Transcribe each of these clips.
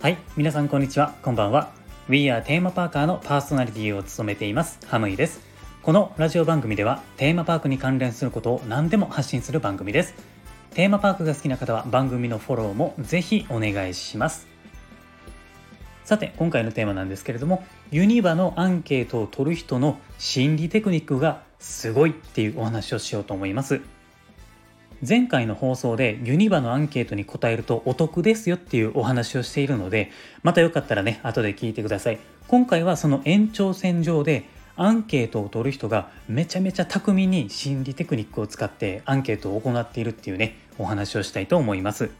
はい皆さんこんにちは。こんばんは。We are テーマパーカーのパーソナリティを務めています。ハムイです。このラジオ番組ではテーマパークに関連することを何でも発信する番組です。テーマパークが好きな方は番組のフォローもぜひお願いします。さて今回のテーマなんですけれどもユニバのアンケートを取る人の心理テクニックがすごいっていうお話をしようと思います。前回の放送でユニバのアンケートに答えるとお得ですよっていうお話をしているのでまたよかったらね後で聞いてください。今回はその延長線上でアンケートを取る人がめちゃめちゃ巧みに心理テクニックを使ってアンケートを行っているっていうねお話をしたいと思います。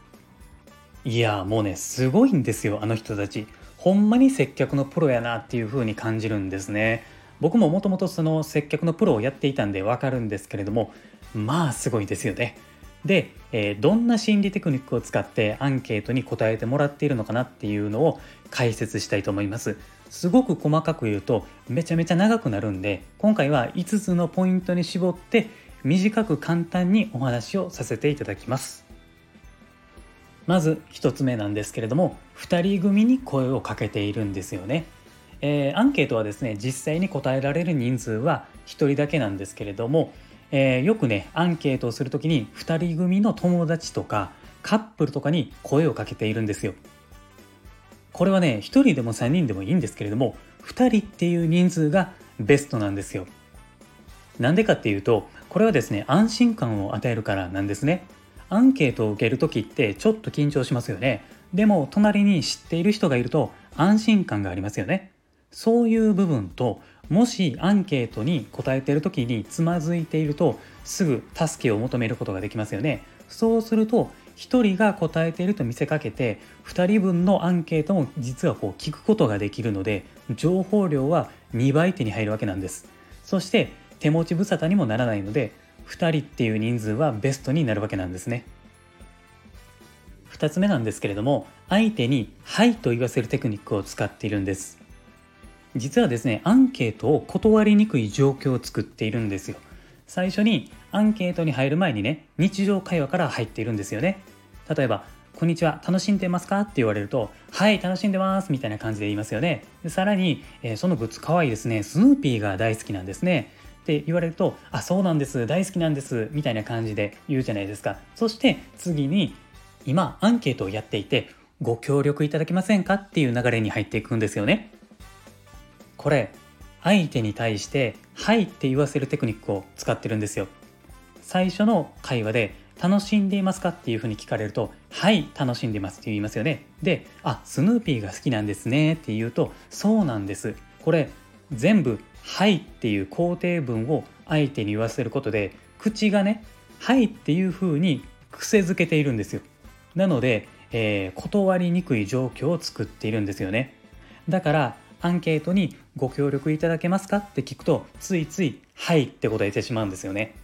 いやもうねすごいんですよあの人たち。ほんまに接客のプロやなっていう風に感じるんですね。僕ももともとその接客のプロをやっていたんでわかるんですけれどもまあすごいですよね。で、えー、どんな心理テクニックを使ってアンケートに答えてもらっているのかなっていうのを解説したいと思います。すごく細かく言うとめちゃめちゃ長くなるんで今回は5つのポイントに絞って短く簡単にお話をさせていただきます。まず1つ目なんですけれども2人組に声をかけているんですよね、えー、アンケートはですね実際に答えられる人数は1人だけなんですけれども、えー、よくねアンケートをする時に2人組の友達とかカップルとかに声をかけているんですよ。これはね1人でも3人でもいいんですけれども2人っていう人数がベストなんですよ。なんでかっていうとこれはですね安心感を与えるからなんですね。アンケートを受ける時ってちょっと緊張しますよね。でも隣に知っている人がいると安心感がありますよね。そういう部分ともしアンケートに答えている時につまずいているとすぐ助けを求めることができますよね。そうすると1人が答えていると見せかけて2人分のアンケートも実はこう聞くことができるので情報量は2倍手に入るわけなんです。そして手持ち無沙汰にもならないので2人っていう人数はベストになるわけなんですね。2つ目なんですけれども相手に「はい」と言わせるテクニックを使っているんです。実はですねアンケートを断りにくい状況を作っているんですよ。最初にアンケートに入る前にね日常会話から入っているんですよね。例えば「こんにちは楽しんでますか?」って言われると「はい楽しんでます」みたいな感じで言いますよね。でさらに、えー、そのグッズかわいいですねスヌーピーが大好きなんですね」って言われると「あそうなんです大好きなんです」みたいな感じで言うじゃないですか。そして次に今アンケートをやっていてご協力いただけませんかっていう流れに入っていくんですよね。これ相手に対して「はい」って言わせるテクニックを使ってるんですよ最初の会話で楽しんでいますかっていうふうに聞かれると、はい、楽しんでますって言いますよね。で、あ、スヌーピーが好きなんですねって言うと、そうなんです。これ、全部、はいっていう肯定文を相手に言わせることで、口がね、はいっていうふうに癖づけているんですよ。なので、えー、断りにくい状況を作っているんですよね。だから、アンケートにご協力いただけますか？って聞くと、ついつい、はいって答えてしまうんですよね。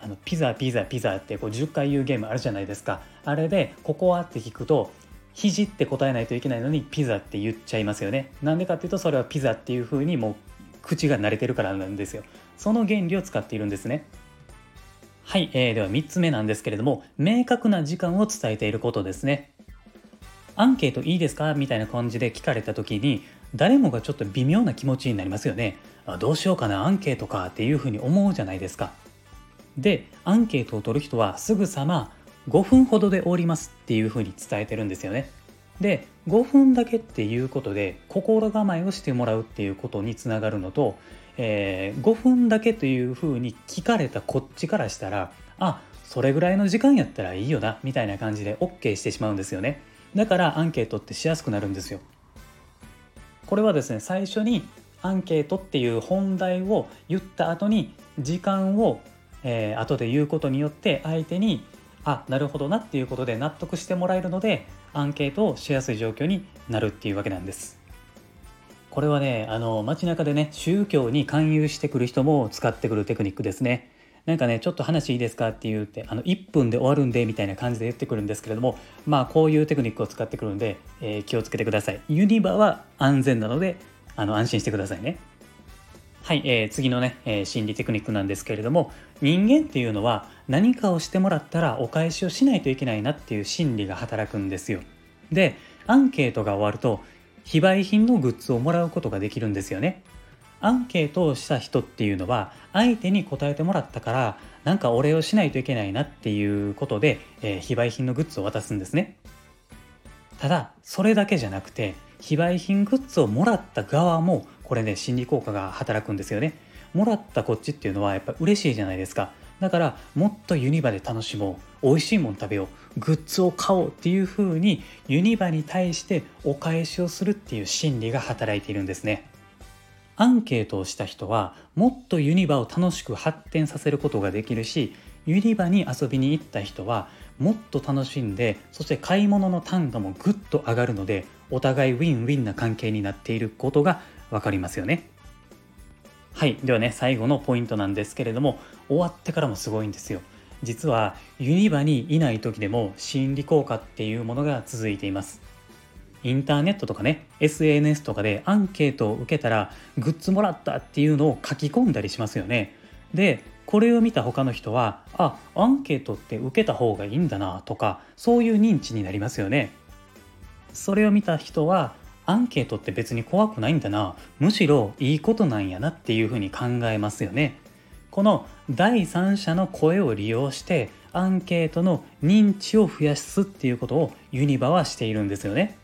あのピザピザピザってこう10回言うゲームあるじゃないですか。あれでここはって聞くと肘って答えないといけないのにピザって言っちゃいますよね。なんでかっていうとそれはピザっていう風にもう口が慣れてるからなんですよ。その原理を使っているんですね。はい、えー、では3つ目なんですけれども明確な時間を伝えていることですね。アンケートいいですか？みたいな感じで聞かれた時に誰もがちょっと微妙な気持ちになりますよね。あどうしようかなアンケートかっていうふうに思うじゃないですか。でアンケートを取る人はすぐさま5分ほどで終わりますっていうふうに伝えてるんですよね。で5分だけっていうことで心構えをしてもらうっていうことにつながるのと、えー、5分だけというふうに聞かれたこっちからしたらあそれぐらいの時間やったらいいよなみたいな感じで OK してしまうんですよね。だからアンケートってしやすくなるんですよ。これはですね最初にアンケートっていう本題を言った後に時間をえー、後で言うことによって相手にあなるほどなっていうことで納得してもらえるのでアンケートをしやすい状況になるっていうわけなんです。これはねあの街中でね宗教に勧誘してくる人も使ってくるテクニックですね。なんかねちょっと話いいですかって言ってあの1分で終わるんでみたいな感じで言ってくるんですけれどもまあこういうテクニックを使ってくるんで、えー、気をつけてください。ユニバは安全なのであの安心してくださいね。はい、えー、次のね、えー、心理テクニックなんですけれども人間っていうのは何かをしてもらったらお返しをしないといけないなっていう心理が働くんですよ。でアンケートが終わると非売品のグッズをもらうことができるんですよねアンケートをした人っていうのは相手に答えてもらったからなんかお礼をしないといけないなっていうことで、えー、非売品のグッズを渡すんですね。ただそれだけじゃなくて非売品グッズをもらった側もこれね心理効果が働くんですよね。もらったこっちっていうのはやっぱ嬉しいじゃないですか。だからもっとユニバで楽しもう。美味しいもん食べよう。グッズを買おうっていう風にユニバに対してお返しをするっていう心理が働いているんですね。アンケートをした人はもっとユニバを楽しく発展させることができるしユニバに遊びに行った人はもっと楽しんでそして買い物の単価もぐっと上がるのでお互いウィンウィンな関係になっていることが分かりますよね。はいではね最後のポイントなんですけれども終わってからもすごいんですよ。実はユニバにいない時でも心理効果っていうものが続いています。インターネットとかね SNS とかでアンケートを受けたらグッズもらったっていうのを書き込んだりしますよね。でこれを見た他の人はあアンケートって受けた方がいいんだなとかそういう認知になりますよね。それを見た人はアンケートって別に怖くないんだなむしろいいことなんやなっていうふうに考えますよね。この第三者の声を利用してアンケートの認知を増やすっていうことをユニバはしているんですよね。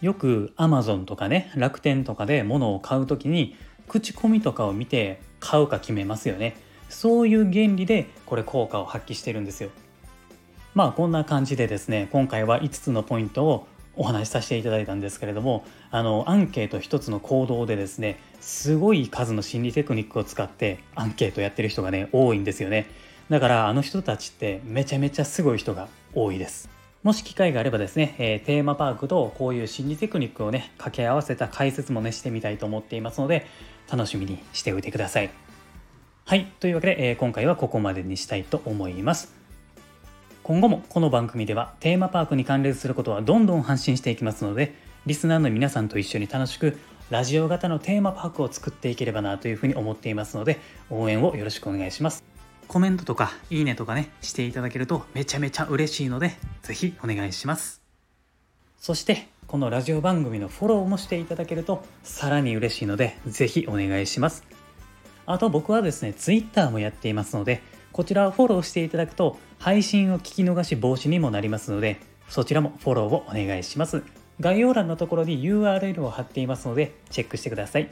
よく Amazon とかね楽天とかで物を買う時に口コミとかを見て買うか決めますよね。そういう原理でこれ効果を発揮してるんですよ。まあこんな感じでですね今回は5つのポイントをお話しさせていただいたんですけれどもあのアンケート1つの行動でですねすごい数の心理テクニックを使ってアンケートやってる人がね多いんですよね。だからあの人たちってめちゃめちゃすごい人が多いです。もし機会があればですね、えー、テーマパークとこういう心理テクニックをね、掛け合わせた解説もね、してみたいと思っていますので、楽しみにしておいてください。はい、というわけで、えー、今回はここまでにしたいと思います。今後もこの番組ではテーマパークに関連することはどんどん発信していきますので、リスナーの皆さんと一緒に楽しくラジオ型のテーマパークを作っていければなというふうに思っていますので、応援をよろしくお願いします。コメントとかいいねとかね、していただけるとめちゃめちゃ嬉しいので、ぜひお願いします。そして、このラジオ番組のフォローもしていただけるとさらに嬉しいので、ぜひお願いします。あと僕はですね、Twitter もやっていますので、こちらをフォローしていただくと配信を聞き逃し防止にもなりますので、そちらもフォローをお願いします。概要欄のところに URL を貼っていますので、チェックしてください。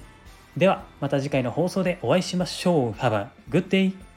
では、また次回の放送でお会いしましょう。Have a good day!